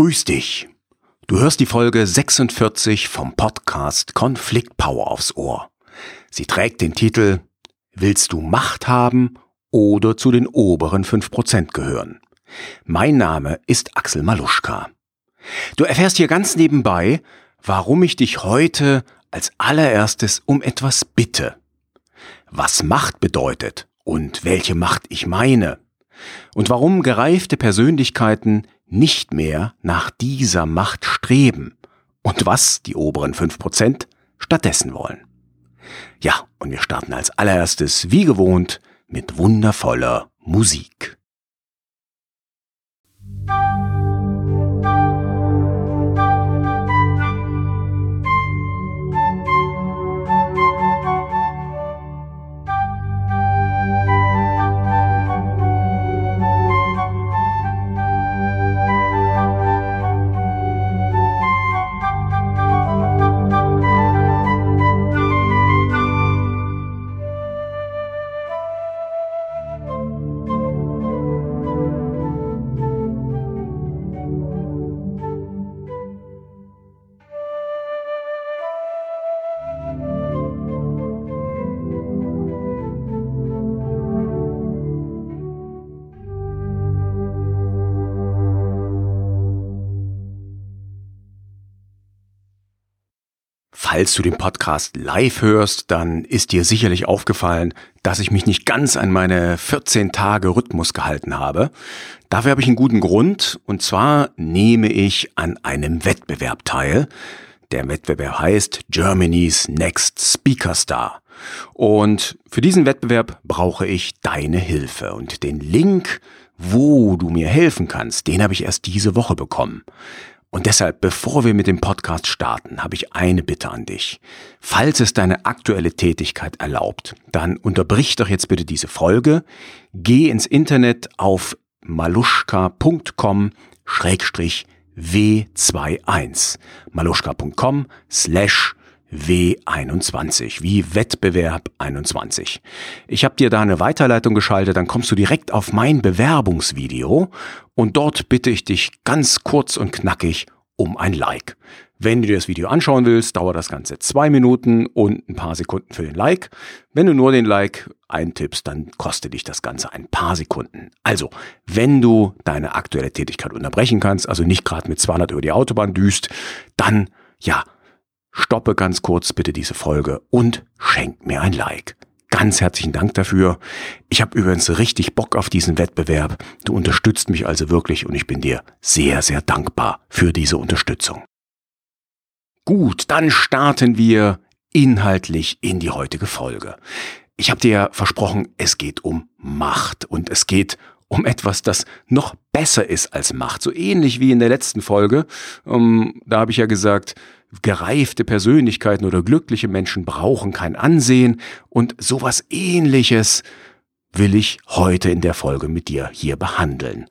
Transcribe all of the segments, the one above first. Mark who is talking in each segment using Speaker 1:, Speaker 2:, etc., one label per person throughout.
Speaker 1: Grüß dich. Du hörst die Folge 46 vom Podcast Konflikt Power aufs Ohr. Sie trägt den Titel Willst du Macht haben oder zu den oberen 5% gehören? Mein Name ist Axel Maluschka. Du erfährst hier ganz nebenbei, warum ich dich heute als allererstes um etwas bitte. Was Macht bedeutet und welche Macht ich meine. Und warum gereifte Persönlichkeiten nicht mehr nach dieser Macht streben und was die oberen 5% stattdessen wollen. Ja, und wir starten als allererstes, wie gewohnt, mit wundervoller Musik. Falls du den Podcast live hörst, dann ist dir sicherlich aufgefallen, dass ich mich nicht ganz an meine 14 Tage Rhythmus gehalten habe. Dafür habe ich einen guten Grund, und zwar nehme ich an einem Wettbewerb teil. Der Wettbewerb heißt Germany's Next Speaker Star. Und für diesen Wettbewerb brauche ich deine Hilfe. Und den Link, wo du mir helfen kannst, den habe ich erst diese Woche bekommen. Und deshalb, bevor wir mit dem Podcast starten, habe ich eine Bitte an dich. Falls es deine aktuelle Tätigkeit erlaubt, dann unterbrich doch jetzt bitte diese Folge, geh ins Internet auf maluschka.com schrägstrich W21. maluschka.com slash W21, wie Wettbewerb 21. Ich habe dir da eine Weiterleitung geschaltet, dann kommst du direkt auf mein Bewerbungsvideo und dort bitte ich dich ganz kurz und knackig um ein Like. Wenn du dir das Video anschauen willst, dauert das Ganze zwei Minuten und ein paar Sekunden für den Like. Wenn du nur den Like eintippst, dann kostet dich das Ganze ein paar Sekunden. Also, wenn du deine aktuelle Tätigkeit unterbrechen kannst, also nicht gerade mit 200 über die Autobahn düst, dann, ja, stoppe ganz kurz bitte diese Folge und schenk mir ein Like. Ganz herzlichen Dank dafür. Ich habe übrigens richtig Bock auf diesen Wettbewerb. Du unterstützt mich also wirklich und ich bin dir sehr, sehr dankbar für diese Unterstützung. Gut, dann starten wir inhaltlich in die heutige Folge. Ich habe dir versprochen, es geht um Macht und es geht um etwas, das noch besser ist als Macht. So ähnlich wie in der letzten Folge. Ähm, da habe ich ja gesagt, gereifte Persönlichkeiten oder glückliche Menschen brauchen kein Ansehen und sowas ähnliches will ich heute in der Folge mit dir hier behandeln.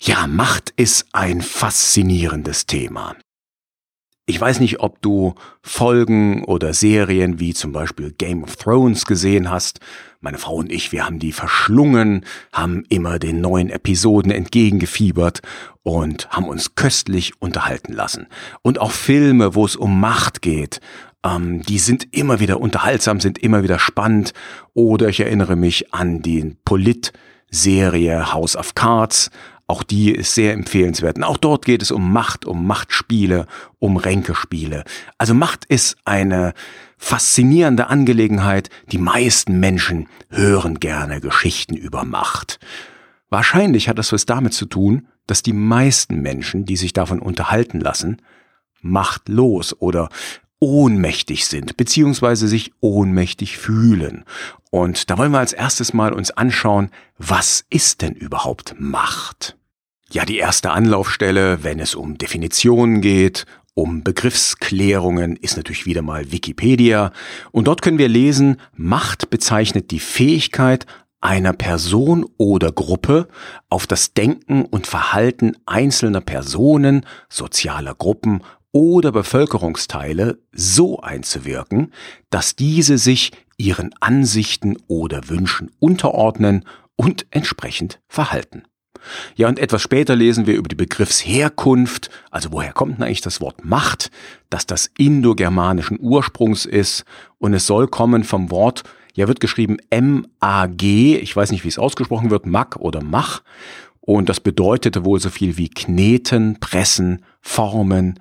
Speaker 1: Ja, Macht ist ein faszinierendes Thema. Ich weiß nicht, ob du Folgen oder Serien wie zum Beispiel Game of Thrones gesehen hast. Meine Frau und ich, wir haben die verschlungen, haben immer den neuen Episoden entgegengefiebert und haben uns köstlich unterhalten lassen. Und auch Filme, wo es um Macht geht, ähm, die sind immer wieder unterhaltsam, sind immer wieder spannend. Oder ich erinnere mich an die Polit-Serie House of Cards, auch die ist sehr empfehlenswert. Und auch dort geht es um Macht, um Machtspiele, um Ränkespiele. Also Macht ist eine faszinierende Angelegenheit. Die meisten Menschen hören gerne Geschichten über Macht. Wahrscheinlich hat das was damit zu tun, dass die meisten Menschen, die sich davon unterhalten lassen, machtlos oder ohnmächtig sind, beziehungsweise sich ohnmächtig fühlen. Und da wollen wir als erstes mal uns anschauen, was ist denn überhaupt Macht? Ja die erste Anlaufstelle, wenn es um Definitionen geht, um Begriffsklärungen ist natürlich wieder mal Wikipedia. Und dort können wir lesen, Macht bezeichnet die Fähigkeit einer Person oder Gruppe auf das Denken und Verhalten einzelner Personen, sozialer Gruppen oder Bevölkerungsteile so einzuwirken, dass diese sich ihren Ansichten oder Wünschen unterordnen und entsprechend verhalten. Ja, und etwas später lesen wir über die Begriffsherkunft, also woher kommt denn eigentlich das Wort Macht, dass das indogermanischen Ursprungs ist? Und es soll kommen vom Wort, ja, wird geschrieben M-A-G, ich weiß nicht, wie es ausgesprochen wird, Mag oder Mach, und das bedeutete wohl so viel wie kneten, pressen, formen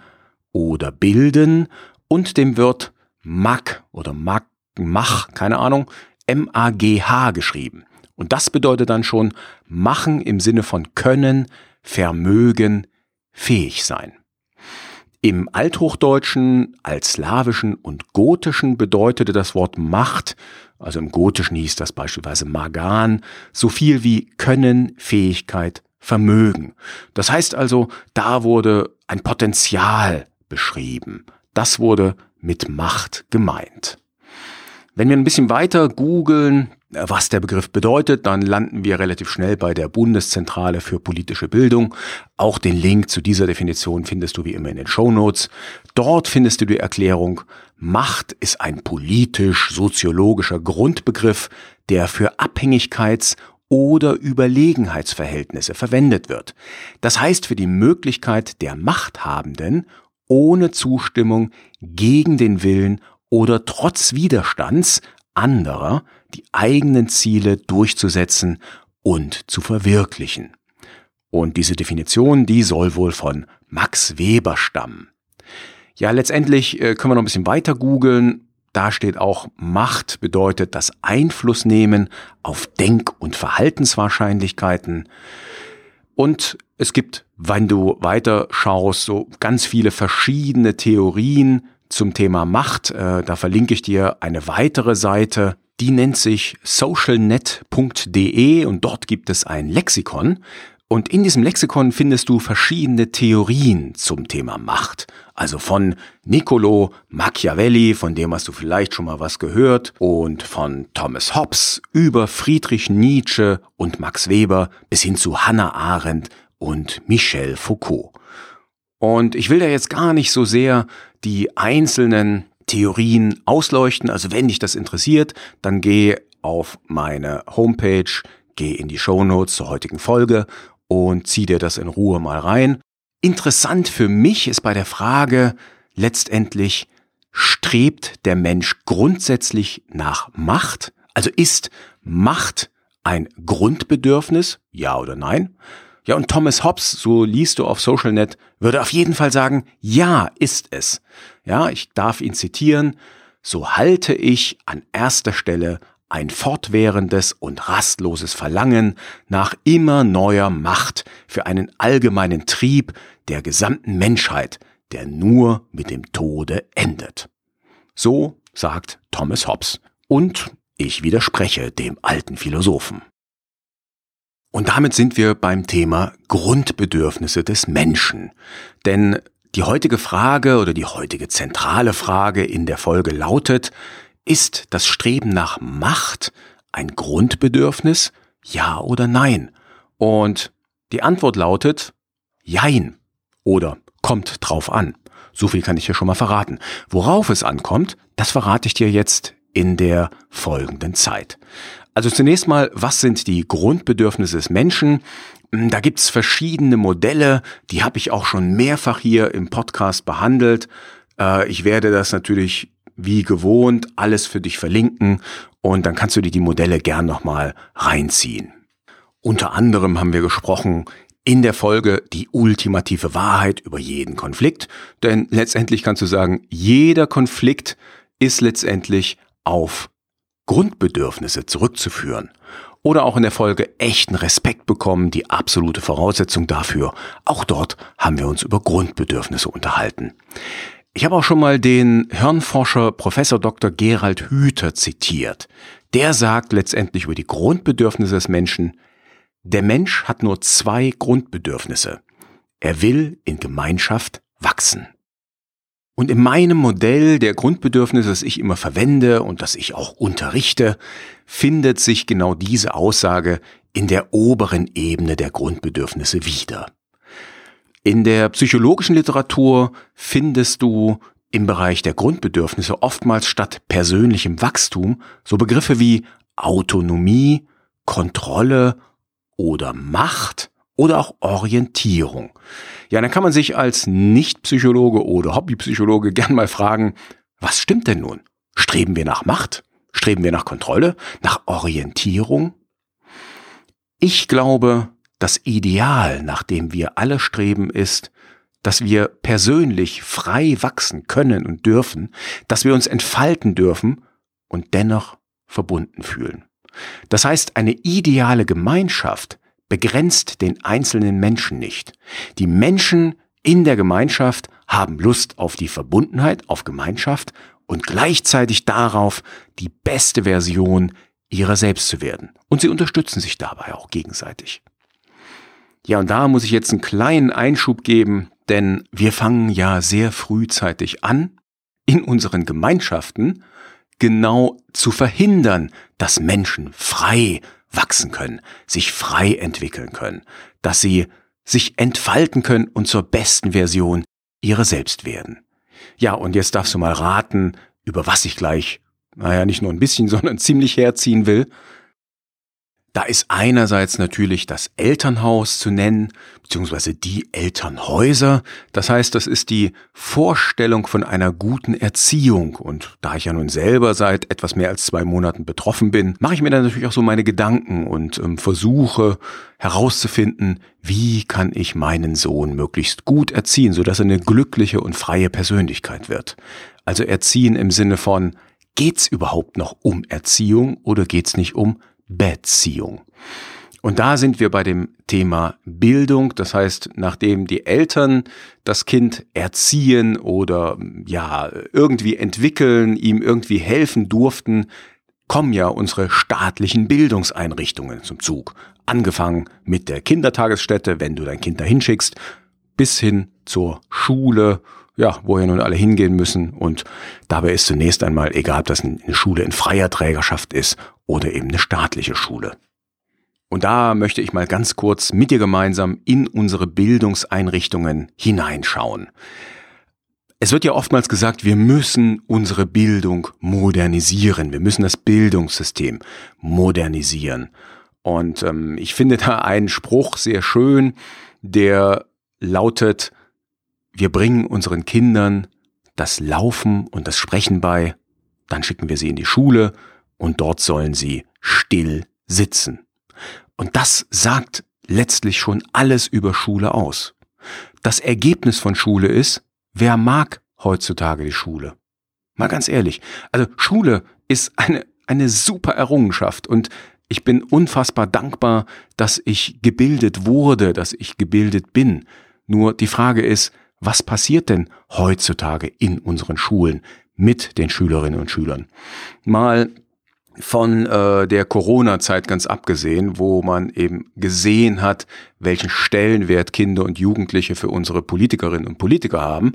Speaker 1: oder bilden. Und dem wird Mag oder Mag, Mach, keine Ahnung, M-A-G-H geschrieben. Und das bedeutet dann schon machen im Sinne von können, Vermögen, fähig sein. Im Althochdeutschen, Altslawischen und Gotischen bedeutete das Wort Macht, also im Gotischen hieß das beispielsweise Magan, so viel wie Können, Fähigkeit, Vermögen. Das heißt also, da wurde ein Potenzial beschrieben. Das wurde mit Macht gemeint. Wenn wir ein bisschen weiter googeln, was der Begriff bedeutet, dann landen wir relativ schnell bei der Bundeszentrale für politische Bildung. Auch den Link zu dieser Definition findest du wie immer in den Show Notes. Dort findest du die Erklärung, Macht ist ein politisch-soziologischer Grundbegriff, der für Abhängigkeits- oder Überlegenheitsverhältnisse verwendet wird. Das heißt für die Möglichkeit der Machthabenden, ohne Zustimmung, gegen den Willen oder trotz Widerstands anderer die eigenen Ziele durchzusetzen und zu verwirklichen. Und diese Definition, die soll wohl von Max Weber stammen. Ja, letztendlich äh, können wir noch ein bisschen weiter googeln. Da steht auch, Macht bedeutet das Einfluss nehmen auf Denk- und Verhaltenswahrscheinlichkeiten. Und es gibt, wenn du weiter schaust, so ganz viele verschiedene Theorien zum Thema Macht. Äh, da verlinke ich dir eine weitere Seite. Die nennt sich socialnet.de und dort gibt es ein Lexikon. Und in diesem Lexikon findest du verschiedene Theorien zum Thema Macht. Also von Niccolo Machiavelli, von dem hast du vielleicht schon mal was gehört, und von Thomas Hobbes über Friedrich Nietzsche und Max Weber bis hin zu Hannah Arendt und Michel Foucault. Und ich will da jetzt gar nicht so sehr die einzelnen Theorien ausleuchten. Also wenn dich das interessiert, dann geh auf meine Homepage, geh in die Show Notes zur heutigen Folge und zieh dir das in Ruhe mal rein. Interessant für mich ist bei der Frage letztendlich, strebt der Mensch grundsätzlich nach Macht? Also ist Macht ein Grundbedürfnis? Ja oder nein? Ja, und Thomas Hobbes, so liest du auf SocialNet, würde auf jeden Fall sagen, ja, ist es. Ja, ich darf ihn zitieren, so halte ich an erster Stelle ein fortwährendes und rastloses Verlangen nach immer neuer Macht für einen allgemeinen Trieb der gesamten Menschheit, der nur mit dem Tode endet. So sagt Thomas Hobbes. Und ich widerspreche dem alten Philosophen. Und damit sind wir beim Thema Grundbedürfnisse des Menschen. Denn die heutige Frage oder die heutige zentrale Frage in der Folge lautet, ist das Streben nach Macht ein Grundbedürfnis? Ja oder nein? Und die Antwort lautet Jein oder kommt drauf an. So viel kann ich dir schon mal verraten. Worauf es ankommt, das verrate ich dir jetzt in der folgenden Zeit. Also zunächst mal, was sind die Grundbedürfnisse des Menschen? Da gibt's verschiedene Modelle, die habe ich auch schon mehrfach hier im Podcast behandelt. Äh, ich werde das natürlich wie gewohnt alles für dich verlinken und dann kannst du dir die Modelle gern nochmal reinziehen. Unter anderem haben wir gesprochen in der Folge die ultimative Wahrheit über jeden Konflikt, denn letztendlich kannst du sagen, jeder Konflikt ist letztendlich auf Grundbedürfnisse zurückzuführen. Oder auch in der Folge echten Respekt bekommen, die absolute Voraussetzung dafür. Auch dort haben wir uns über Grundbedürfnisse unterhalten. Ich habe auch schon mal den Hirnforscher Professor Dr. Gerald Hüther zitiert. Der sagt letztendlich über die Grundbedürfnisse des Menschen, der Mensch hat nur zwei Grundbedürfnisse. Er will in Gemeinschaft wachsen. Und in meinem Modell der Grundbedürfnisse, das ich immer verwende und das ich auch unterrichte, findet sich genau diese Aussage in der oberen Ebene der Grundbedürfnisse wieder. In der psychologischen Literatur findest du im Bereich der Grundbedürfnisse oftmals statt persönlichem Wachstum so Begriffe wie Autonomie, Kontrolle oder Macht oder auch Orientierung. Ja, dann kann man sich als Nicht-Psychologe oder Hobbypsychologe gern mal fragen, was stimmt denn nun? Streben wir nach Macht? Streben wir nach Kontrolle? Nach Orientierung? Ich glaube, das Ideal, nach dem wir alle streben, ist, dass wir persönlich frei wachsen können und dürfen, dass wir uns entfalten dürfen und dennoch verbunden fühlen. Das heißt, eine ideale Gemeinschaft begrenzt den einzelnen Menschen nicht. Die Menschen in der Gemeinschaft haben Lust auf die Verbundenheit, auf Gemeinschaft und gleichzeitig darauf, die beste Version ihrer selbst zu werden. Und sie unterstützen sich dabei auch gegenseitig. Ja, und da muss ich jetzt einen kleinen Einschub geben, denn wir fangen ja sehr frühzeitig an, in unseren Gemeinschaften genau zu verhindern, dass Menschen frei wachsen können, sich frei entwickeln können, dass sie sich entfalten können und zur besten Version ihrer selbst werden. Ja, und jetzt darfst du mal raten, über was ich gleich, naja, nicht nur ein bisschen, sondern ziemlich herziehen will. Da ist einerseits natürlich das Elternhaus zu nennen, beziehungsweise die Elternhäuser. Das heißt, das ist die Vorstellung von einer guten Erziehung. Und da ich ja nun selber seit etwas mehr als zwei Monaten betroffen bin, mache ich mir dann natürlich auch so meine Gedanken und ähm, versuche herauszufinden, wie kann ich meinen Sohn möglichst gut erziehen, sodass er eine glückliche und freie Persönlichkeit wird. Also erziehen im Sinne von, geht's überhaupt noch um Erziehung oder geht's nicht um Beziehung. Und da sind wir bei dem Thema Bildung. Das heißt, nachdem die Eltern das Kind erziehen oder ja irgendwie entwickeln, ihm irgendwie helfen durften, kommen ja unsere staatlichen Bildungseinrichtungen zum Zug. Angefangen mit der Kindertagesstätte, wenn du dein Kind dahin schickst, bis hin zur Schule, ja, wo ja nun alle hingehen müssen. Und dabei ist zunächst einmal egal, ob das eine Schule in freier Trägerschaft ist oder eben eine staatliche Schule. Und da möchte ich mal ganz kurz mit dir gemeinsam in unsere Bildungseinrichtungen hineinschauen. Es wird ja oftmals gesagt, wir müssen unsere Bildung modernisieren, wir müssen das Bildungssystem modernisieren. Und ähm, ich finde da einen Spruch sehr schön, der lautet, wir bringen unseren Kindern das Laufen und das Sprechen bei, dann schicken wir sie in die Schule und dort sollen sie still sitzen. Und das sagt letztlich schon alles über Schule aus. Das Ergebnis von Schule ist, wer mag heutzutage die Schule? Mal ganz ehrlich. Also Schule ist eine, eine super Errungenschaft und ich bin unfassbar dankbar, dass ich gebildet wurde, dass ich gebildet bin. Nur die Frage ist, was passiert denn heutzutage in unseren Schulen mit den Schülerinnen und Schülern? Mal von äh, der Corona-Zeit ganz abgesehen, wo man eben gesehen hat, welchen Stellenwert Kinder und Jugendliche für unsere Politikerinnen und Politiker haben,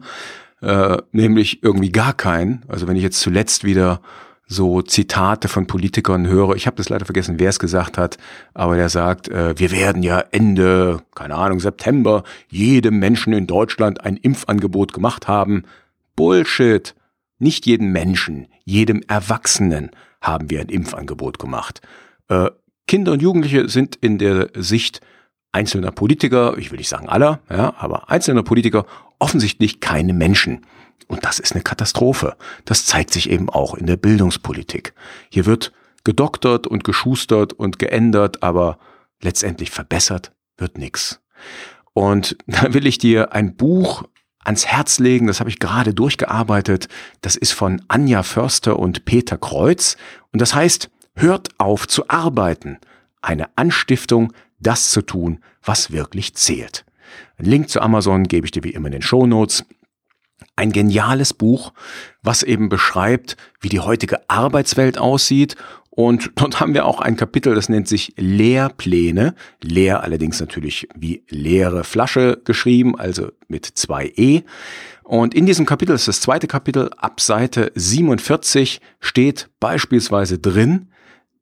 Speaker 1: äh, nämlich irgendwie gar keinen. Also wenn ich jetzt zuletzt wieder so Zitate von Politikern höre, ich habe das leider vergessen, wer es gesagt hat, aber der sagt, äh, wir werden ja Ende, keine Ahnung, September jedem Menschen in Deutschland ein Impfangebot gemacht haben. Bullshit. Nicht jedem Menschen, jedem Erwachsenen haben wir ein Impfangebot gemacht. Äh, Kinder und Jugendliche sind in der Sicht einzelner Politiker, ich will nicht sagen aller, ja, aber einzelner Politiker offensichtlich keine Menschen. Und das ist eine Katastrophe. Das zeigt sich eben auch in der Bildungspolitik. Hier wird gedoktert und geschustert und geändert, aber letztendlich verbessert wird nichts. Und da will ich dir ein Buch ans Herz legen, das habe ich gerade durchgearbeitet. Das ist von Anja Förster und Peter Kreuz. Und das heißt, hört auf zu arbeiten. Eine Anstiftung, das zu tun, was wirklich zählt. Ein Link zu Amazon gebe ich dir wie immer in den Show Notes. Ein geniales Buch, was eben beschreibt, wie die heutige Arbeitswelt aussieht und dort haben wir auch ein Kapitel, das nennt sich Lehrpläne. Leer allerdings natürlich wie leere Flasche geschrieben, also mit zwei E. Und in diesem Kapitel, das ist das zweite Kapitel, ab Seite 47 steht beispielsweise drin,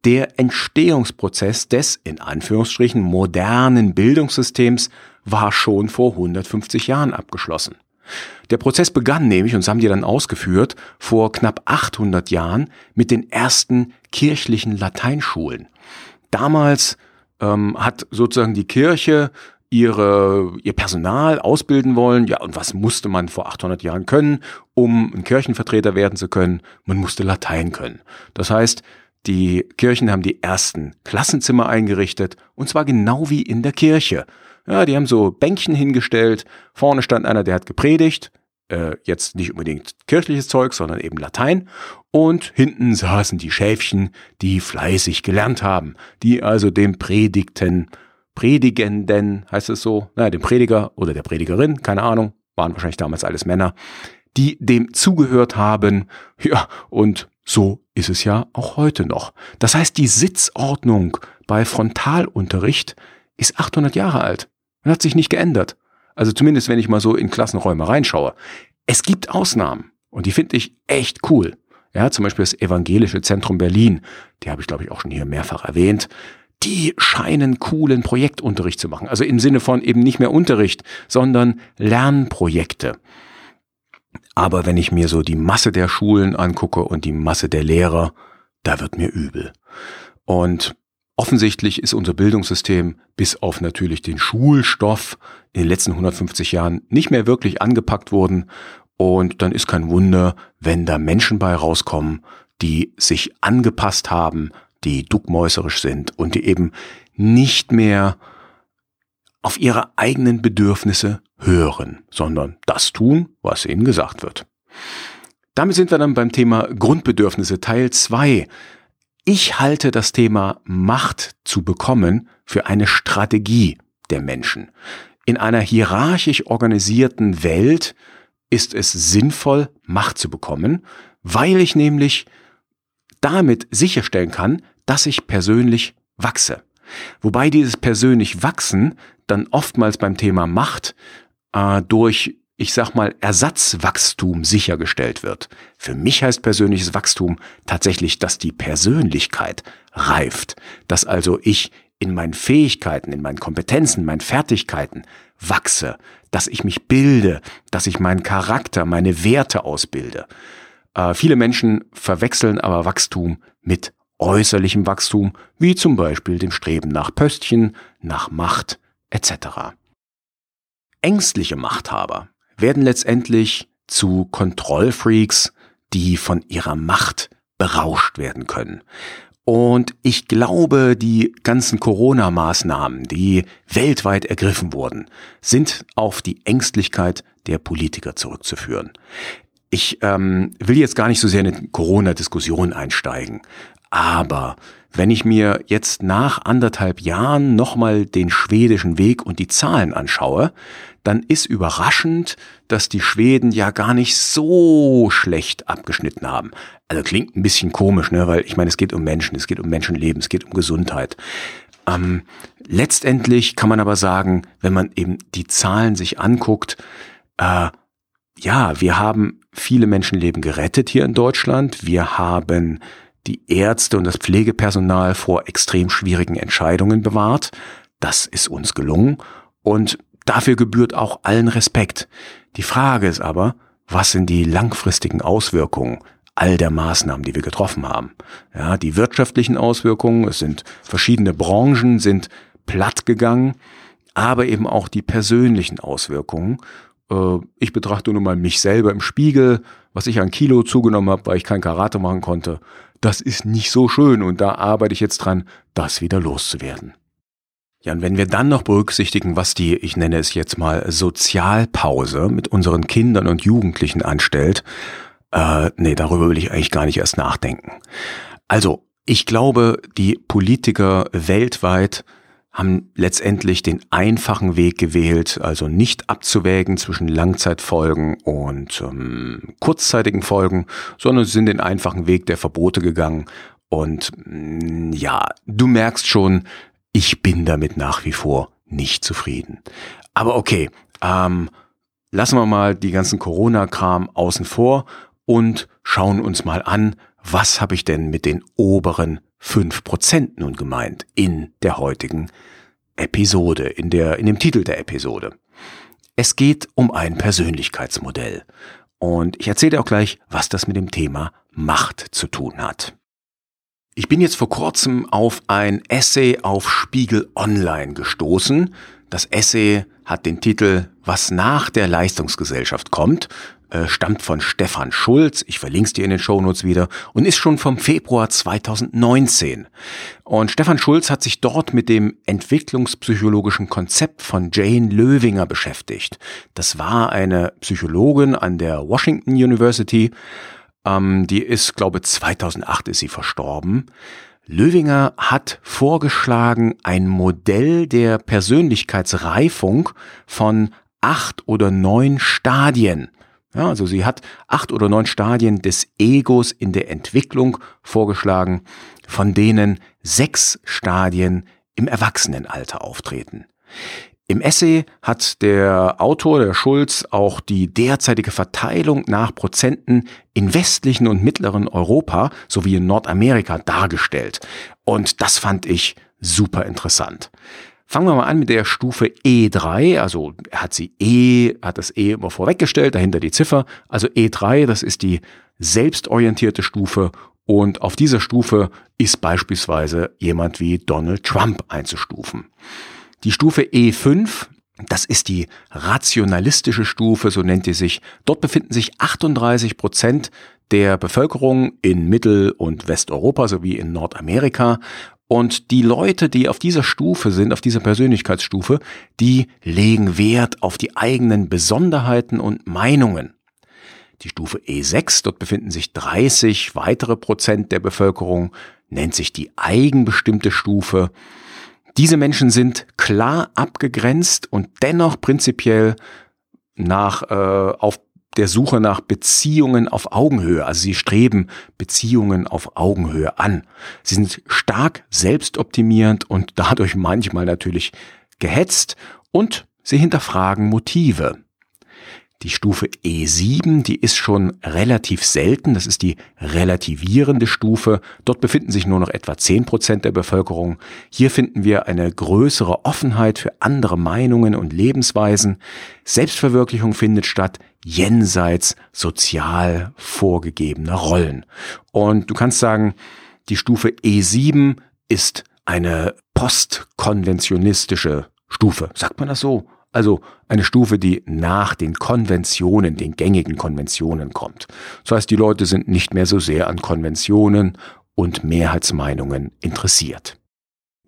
Speaker 1: der Entstehungsprozess des, in Anführungsstrichen, modernen Bildungssystems war schon vor 150 Jahren abgeschlossen. Der Prozess begann nämlich, und das haben die dann ausgeführt, vor knapp 800 Jahren mit den ersten kirchlichen Lateinschulen. Damals ähm, hat sozusagen die Kirche ihre, ihr Personal ausbilden wollen. Ja, und was musste man vor 800 Jahren können, um ein Kirchenvertreter werden zu können? Man musste Latein können. Das heißt, die Kirchen haben die ersten Klassenzimmer eingerichtet, und zwar genau wie in der Kirche. Ja, die haben so Bänkchen hingestellt, vorne stand einer, der hat gepredigt, äh, jetzt nicht unbedingt kirchliches Zeug, sondern eben Latein, und hinten saßen die Schäfchen, die fleißig gelernt haben, die also dem Predigten Predigenden, heißt es so, naja, dem Prediger oder der Predigerin, keine Ahnung, waren wahrscheinlich damals alles Männer, die dem zugehört haben, ja, und so ist es ja auch heute noch. Das heißt, die Sitzordnung bei Frontalunterricht ist 800 Jahre alt und hat sich nicht geändert. Also zumindest, wenn ich mal so in Klassenräume reinschaue. Es gibt Ausnahmen und die finde ich echt cool. Ja, zum Beispiel das Evangelische Zentrum Berlin, die habe ich glaube ich auch schon hier mehrfach erwähnt die scheinen coolen Projektunterricht zu machen. Also im Sinne von eben nicht mehr Unterricht, sondern Lernprojekte. Aber wenn ich mir so die Masse der Schulen angucke und die Masse der Lehrer, da wird mir übel. Und offensichtlich ist unser Bildungssystem bis auf natürlich den Schulstoff in den letzten 150 Jahren nicht mehr wirklich angepackt worden. Und dann ist kein Wunder, wenn da Menschen bei rauskommen, die sich angepasst haben die duckmäuserisch sind und die eben nicht mehr auf ihre eigenen Bedürfnisse hören, sondern das tun, was ihnen gesagt wird. Damit sind wir dann beim Thema Grundbedürfnisse Teil 2. Ich halte das Thema Macht zu bekommen für eine Strategie der Menschen. In einer hierarchisch organisierten Welt ist es sinnvoll, Macht zu bekommen, weil ich nämlich damit sicherstellen kann, dass ich persönlich wachse. Wobei dieses persönlich wachsen dann oftmals beim Thema Macht äh, durch, ich sag mal, Ersatzwachstum sichergestellt wird. Für mich heißt persönliches Wachstum tatsächlich, dass die Persönlichkeit reift, dass also ich in meinen Fähigkeiten, in meinen Kompetenzen, meinen Fertigkeiten wachse, dass ich mich bilde, dass ich meinen Charakter, meine Werte ausbilde. Äh, viele Menschen verwechseln aber Wachstum mit äußerlichem Wachstum, wie zum Beispiel dem Streben nach Pöstchen, nach Macht etc. Ängstliche Machthaber werden letztendlich zu Kontrollfreaks, die von ihrer Macht berauscht werden können. Und ich glaube, die ganzen Corona-Maßnahmen, die weltweit ergriffen wurden, sind auf die Ängstlichkeit der Politiker zurückzuführen. Ich ähm, will jetzt gar nicht so sehr in eine Corona-Diskussion einsteigen, aber wenn ich mir jetzt nach anderthalb Jahren nochmal den schwedischen Weg und die Zahlen anschaue, dann ist überraschend, dass die Schweden ja gar nicht so schlecht abgeschnitten haben. Also klingt ein bisschen komisch, ne? weil ich meine, es geht um Menschen, es geht um Menschenleben, es geht um Gesundheit. Ähm, letztendlich kann man aber sagen, wenn man eben die Zahlen sich anguckt, äh, ja, wir haben viele Menschenleben gerettet hier in Deutschland. Wir haben die Ärzte und das Pflegepersonal vor extrem schwierigen Entscheidungen bewahrt. Das ist uns gelungen und dafür gebührt auch allen Respekt. Die Frage ist aber, was sind die langfristigen Auswirkungen all der Maßnahmen, die wir getroffen haben? Ja, die wirtschaftlichen Auswirkungen, es sind verschiedene Branchen sind platt gegangen, aber eben auch die persönlichen Auswirkungen. Äh, ich betrachte nun mal mich selber im Spiegel, was ich an Kilo zugenommen habe, weil ich kein Karate machen konnte das ist nicht so schön und da arbeite ich jetzt dran, das wieder loszuwerden. Ja, und wenn wir dann noch berücksichtigen, was die, ich nenne es jetzt mal Sozialpause mit unseren Kindern und Jugendlichen anstellt, äh, nee, darüber will ich eigentlich gar nicht erst nachdenken. Also, ich glaube, die Politiker weltweit haben letztendlich den einfachen Weg gewählt, also nicht abzuwägen zwischen Langzeitfolgen und ähm, kurzzeitigen Folgen, sondern sind den einfachen Weg der Verbote gegangen. Und mh, mm, ja, du merkst schon, ich bin damit nach wie vor nicht zufrieden. Aber okay, ähm, lassen wir mal die ganzen Corona-Kram außen vor und schauen uns mal an, was habe ich denn mit den oberen 5% nun gemeint in der heutigen Episode, in, der, in dem Titel der Episode. Es geht um ein Persönlichkeitsmodell. Und ich erzähle auch gleich, was das mit dem Thema Macht zu tun hat. Ich bin jetzt vor kurzem auf ein Essay auf Spiegel Online gestoßen, Das Essay hat den Titel Was nach der Leistungsgesellschaft kommt, äh, stammt von Stefan Schulz, ich verlinke es dir in den Shownotes wieder, und ist schon vom Februar 2019. Und Stefan Schulz hat sich dort mit dem entwicklungspsychologischen Konzept von Jane Löwinger beschäftigt. Das war eine Psychologin an der Washington University, ähm, die ist, glaube 2008 ist sie verstorben. Löwinger hat vorgeschlagen, ein Modell der Persönlichkeitsreifung von acht oder neun Stadien. Ja, also sie hat acht oder neun Stadien des Egos in der Entwicklung vorgeschlagen, von denen sechs Stadien im Erwachsenenalter auftreten. Im Essay hat der Autor, der Schulz, auch die derzeitige Verteilung nach Prozenten in westlichen und mittleren Europa sowie in Nordamerika dargestellt. Und das fand ich super interessant. Fangen wir mal an mit der Stufe E3, also er hat sie E, hat das E immer vorweggestellt, dahinter die Ziffer. Also E3, das ist die selbstorientierte Stufe und auf dieser Stufe ist beispielsweise jemand wie Donald Trump einzustufen. Die Stufe E5, das ist die rationalistische Stufe, so nennt die sich. Dort befinden sich 38 Prozent der Bevölkerung in Mittel- und Westeuropa sowie in Nordamerika. Und die Leute, die auf dieser Stufe sind, auf dieser Persönlichkeitsstufe, die legen Wert auf die eigenen Besonderheiten und Meinungen. Die Stufe E6, dort befinden sich 30 weitere Prozent der Bevölkerung, nennt sich die eigenbestimmte Stufe. Diese Menschen sind klar abgegrenzt und dennoch prinzipiell nach äh, auf der Suche nach Beziehungen auf Augenhöhe. Also sie streben Beziehungen auf Augenhöhe an. Sie sind stark selbstoptimierend und dadurch manchmal natürlich gehetzt und sie hinterfragen Motive. Die Stufe E7, die ist schon relativ selten. Das ist die relativierende Stufe. Dort befinden sich nur noch etwa 10 Prozent der Bevölkerung. Hier finden wir eine größere Offenheit für andere Meinungen und Lebensweisen. Selbstverwirklichung findet statt jenseits sozial vorgegebener Rollen. Und du kannst sagen, die Stufe E7 ist eine postkonventionistische Stufe. Sagt man das so? Also eine Stufe, die nach den Konventionen, den gängigen Konventionen kommt. Das heißt, die Leute sind nicht mehr so sehr an Konventionen und Mehrheitsmeinungen interessiert.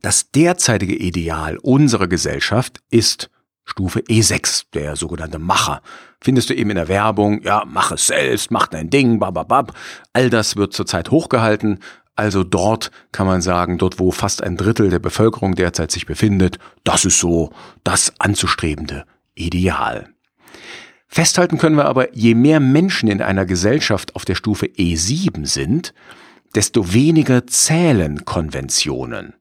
Speaker 1: Das derzeitige Ideal unserer Gesellschaft ist Stufe E6, der sogenannte Macher. Findest du eben in der Werbung, ja, mach es selbst, mach dein Ding, bababab. All das wird zurzeit hochgehalten. Also dort kann man sagen, dort wo fast ein Drittel der Bevölkerung derzeit sich befindet, das ist so das anzustrebende Ideal. Festhalten können wir aber, je mehr Menschen in einer Gesellschaft auf der Stufe E7 sind, desto weniger zählen Konventionen.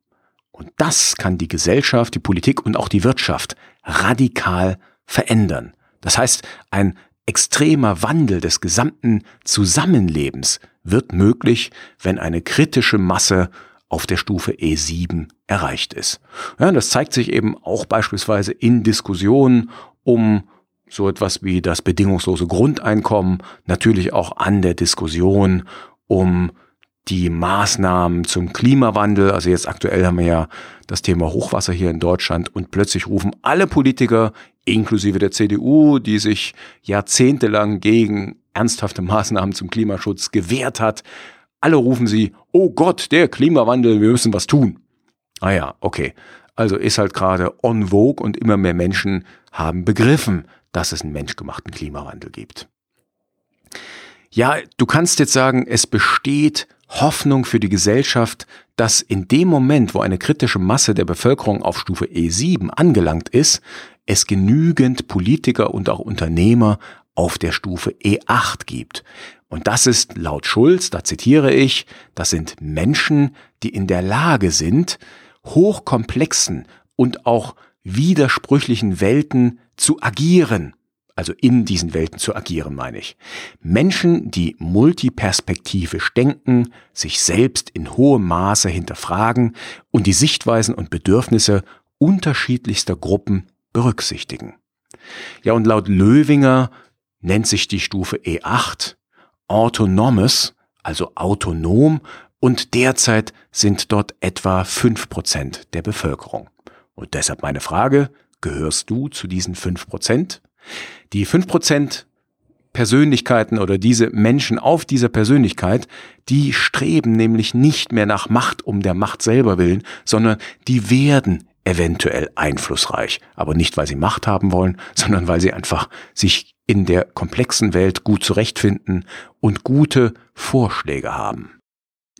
Speaker 1: Und das kann die Gesellschaft, die Politik und auch die Wirtschaft radikal verändern. Das heißt, ein extremer Wandel des gesamten Zusammenlebens wird möglich, wenn eine kritische Masse auf der Stufe E7 erreicht ist. Ja, das zeigt sich eben auch beispielsweise in Diskussionen um so etwas wie das bedingungslose Grundeinkommen, natürlich auch an der Diskussion um die Maßnahmen zum Klimawandel. Also jetzt aktuell haben wir ja das Thema Hochwasser hier in Deutschland und plötzlich rufen alle Politiker, inklusive der CDU, die sich jahrzehntelang gegen ernsthafte Maßnahmen zum Klimaschutz gewehrt hat, alle rufen sie, oh Gott, der Klimawandel, wir müssen was tun. Ah ja, okay. Also ist halt gerade on vogue und immer mehr Menschen haben begriffen, dass es einen menschgemachten Klimawandel gibt. Ja, du kannst jetzt sagen, es besteht Hoffnung für die Gesellschaft, dass in dem Moment, wo eine kritische Masse der Bevölkerung auf Stufe E7 angelangt ist, es genügend Politiker und auch Unternehmer auf der Stufe E8 gibt. Und das ist laut Schulz, da zitiere ich, das sind Menschen, die in der Lage sind, hochkomplexen und auch widersprüchlichen Welten zu agieren also in diesen Welten zu agieren, meine ich. Menschen, die multiperspektivisch denken, sich selbst in hohem Maße hinterfragen und die Sichtweisen und Bedürfnisse unterschiedlichster Gruppen berücksichtigen. Ja, und laut Löwinger nennt sich die Stufe E8 Autonomous, also autonom, und derzeit sind dort etwa fünf Prozent der Bevölkerung. Und deshalb meine Frage, gehörst du zu diesen fünf Prozent. Die fünf Prozent Persönlichkeiten oder diese Menschen auf dieser Persönlichkeit, die streben nämlich nicht mehr nach Macht um der Macht selber willen, sondern die werden eventuell einflussreich. Aber nicht, weil sie Macht haben wollen, sondern weil sie einfach sich in der komplexen Welt gut zurechtfinden und gute Vorschläge haben.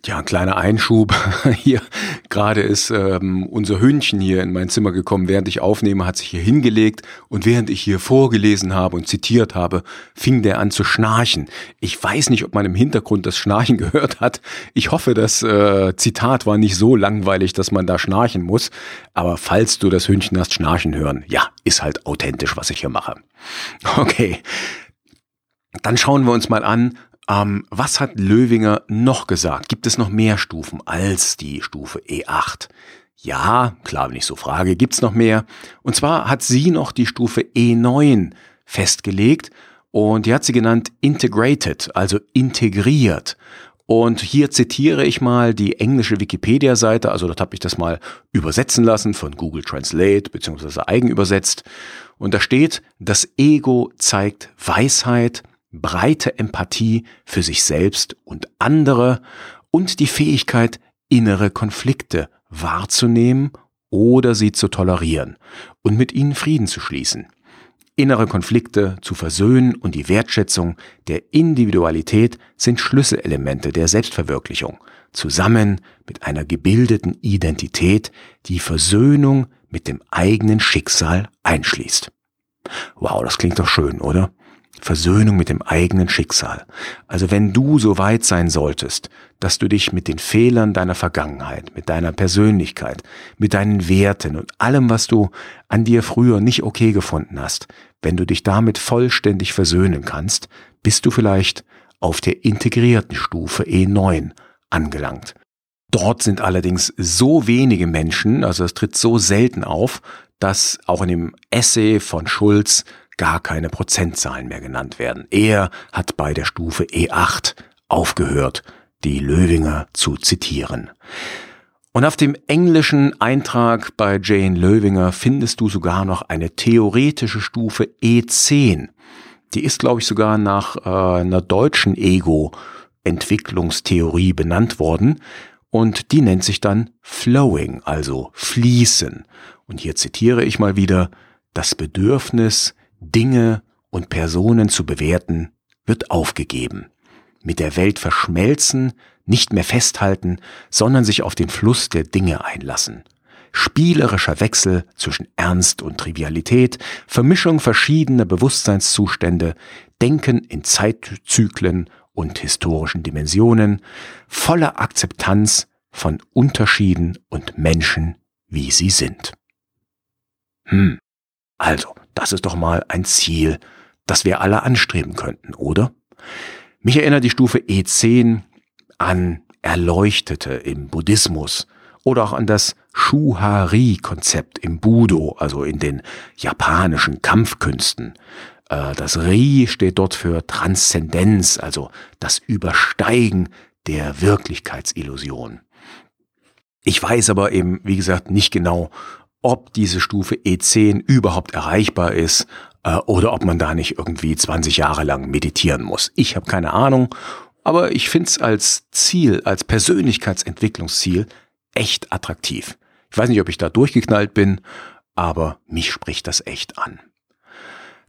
Speaker 1: Ja, ein kleiner Einschub. Hier gerade ist ähm, unser Hündchen hier in mein Zimmer gekommen, während ich aufnehme, hat sich hier hingelegt und während ich hier vorgelesen habe und zitiert habe, fing der an zu schnarchen. Ich weiß nicht, ob man im Hintergrund das Schnarchen gehört hat. Ich hoffe, das äh, Zitat war nicht so langweilig, dass man da schnarchen muss. Aber falls du das Hündchen hast schnarchen hören, ja, ist halt authentisch, was ich hier mache. Okay. Dann schauen wir uns mal an, ähm, was hat Löwinger noch gesagt? Gibt es noch mehr Stufen als die Stufe E8? Ja, klar, wenn ich so frage, gibt's noch mehr. Und zwar hat sie noch die Stufe E9 festgelegt und die hat sie genannt integrated, also integriert. Und hier zitiere ich mal die englische Wikipedia-Seite, also dort habe ich das mal übersetzen lassen von Google Translate beziehungsweise eigenübersetzt. Und da steht, das Ego zeigt Weisheit, breite Empathie für sich selbst und andere und die Fähigkeit, innere Konflikte wahrzunehmen oder sie zu tolerieren und mit ihnen Frieden zu schließen. Innere Konflikte zu versöhnen und die Wertschätzung der Individualität sind Schlüsselelemente der Selbstverwirklichung, zusammen mit einer gebildeten Identität, die Versöhnung mit dem eigenen Schicksal einschließt. Wow, das klingt doch schön, oder? Versöhnung mit dem eigenen Schicksal. Also wenn du so weit sein solltest, dass du dich mit den Fehlern deiner Vergangenheit, mit deiner Persönlichkeit, mit deinen Werten und allem, was du an dir früher nicht okay gefunden hast, wenn du dich damit vollständig versöhnen kannst, bist du vielleicht auf der integrierten Stufe E9 angelangt. Dort sind allerdings so wenige Menschen, also es tritt so selten auf, dass auch in dem Essay von Schulz gar keine Prozentzahlen mehr genannt werden. Er hat bei der Stufe E8 aufgehört, die Löwinger zu zitieren. Und auf dem englischen Eintrag bei Jane Löwinger findest du sogar noch eine theoretische Stufe E10. Die ist, glaube ich, sogar nach äh, einer deutschen Ego-Entwicklungstheorie benannt worden. Und die nennt sich dann Flowing, also fließen. Und hier zitiere ich mal wieder, das Bedürfnis, Dinge und Personen zu bewerten, wird aufgegeben. Mit der Welt verschmelzen, nicht mehr festhalten, sondern sich auf den Fluss der Dinge einlassen. Spielerischer Wechsel zwischen Ernst und Trivialität, Vermischung verschiedener Bewusstseinszustände, Denken in Zeitzyklen und historischen Dimensionen, volle Akzeptanz von Unterschieden und Menschen, wie sie sind. Hm, also, das ist doch mal ein Ziel, das wir alle anstreben könnten, oder? Mich erinnert die Stufe E10 an Erleuchtete im Buddhismus oder auch an das Shuhari-Konzept im Budo, also in den japanischen Kampfkünsten. Äh, das Ri steht dort für Transzendenz, also das Übersteigen der Wirklichkeitsillusion. Ich weiß aber eben, wie gesagt, nicht genau, ob diese Stufe E10 überhaupt erreichbar ist äh, oder ob man da nicht irgendwie 20 Jahre lang meditieren muss. Ich habe keine Ahnung, aber ich finde es als Ziel, als Persönlichkeitsentwicklungsziel echt attraktiv. Ich weiß nicht, ob ich da durchgeknallt bin, aber mich spricht das echt an.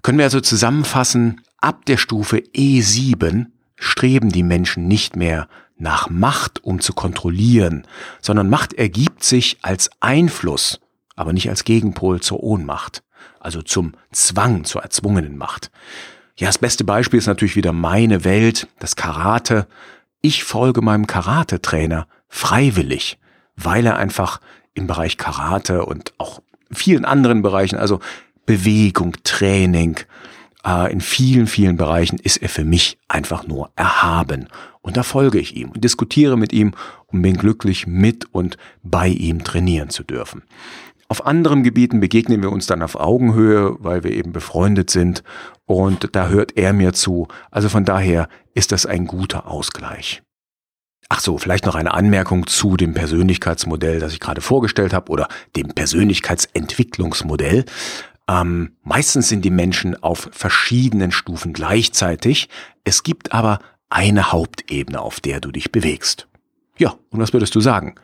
Speaker 1: Können wir also zusammenfassen, ab der Stufe E7 streben die Menschen nicht mehr nach Macht, um zu kontrollieren, sondern Macht ergibt sich als Einfluss aber nicht als Gegenpol zur Ohnmacht, also zum Zwang, zur erzwungenen Macht. Ja, das beste Beispiel ist natürlich wieder meine Welt, das Karate. Ich folge meinem Karate-Trainer freiwillig, weil er einfach im Bereich Karate und auch vielen anderen Bereichen, also Bewegung, Training, äh, in vielen, vielen Bereichen ist er für mich einfach nur erhaben. Und da folge ich ihm und diskutiere mit ihm und bin glücklich, mit und bei ihm trainieren zu dürfen. Auf anderen Gebieten begegnen wir uns dann auf Augenhöhe, weil wir eben befreundet sind und da hört er mir zu. Also von daher ist das ein guter Ausgleich. Ach so, vielleicht noch eine Anmerkung zu dem Persönlichkeitsmodell, das ich gerade vorgestellt habe, oder dem Persönlichkeitsentwicklungsmodell. Ähm, meistens sind die Menschen auf verschiedenen Stufen gleichzeitig. Es gibt aber eine Hauptebene, auf der du dich bewegst. Ja, und was würdest du sagen?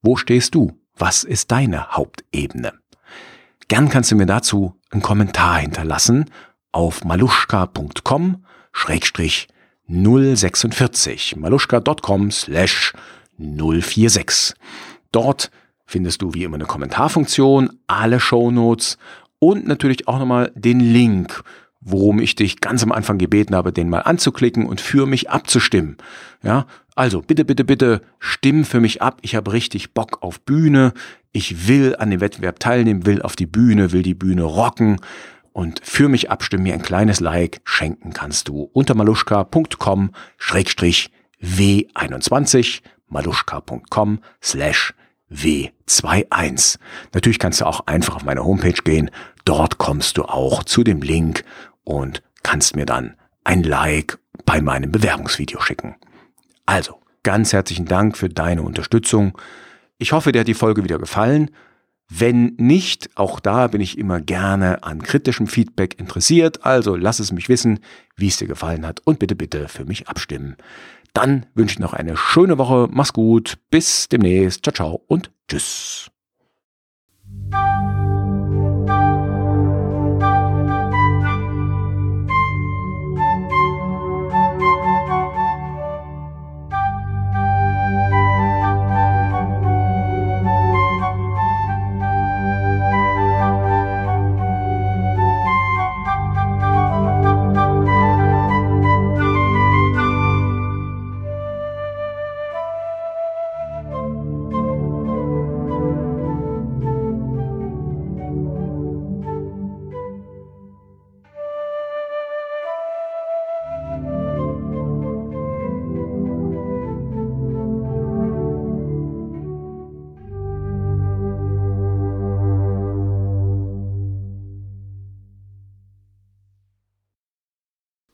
Speaker 1: Wo stehst du? Was ist deine Hauptebene? Gern kannst du mir dazu einen Kommentar hinterlassen auf maluschka.com schrägstrich 046 maluschka.com slash 046. Dort findest du wie immer eine Kommentarfunktion, alle Shownotes und natürlich auch nochmal den Link, worum ich dich ganz am Anfang gebeten habe, den mal anzuklicken und für mich abzustimmen. Ja, also bitte, bitte, bitte stimm für mich ab. Ich habe richtig Bock auf Bühne. Ich will an dem Wettbewerb teilnehmen, will auf die Bühne, will die Bühne rocken und für mich abstimmen, mir ein kleines Like schenken kannst du unter maluschka.com schrägstrich W21 maluschka.com slash W21. Natürlich kannst du auch einfach auf meine Homepage gehen. Dort kommst du auch zu dem Link und kannst mir dann ein Like bei meinem Bewerbungsvideo schicken. Also, ganz herzlichen Dank für deine Unterstützung. Ich hoffe, dir hat die Folge wieder gefallen. Wenn nicht, auch da bin ich immer gerne an kritischem Feedback interessiert. Also lass es mich wissen, wie es dir gefallen hat und bitte, bitte für mich abstimmen. Dann wünsche ich noch eine schöne Woche. Mach's gut. Bis demnächst. Ciao, ciao und tschüss.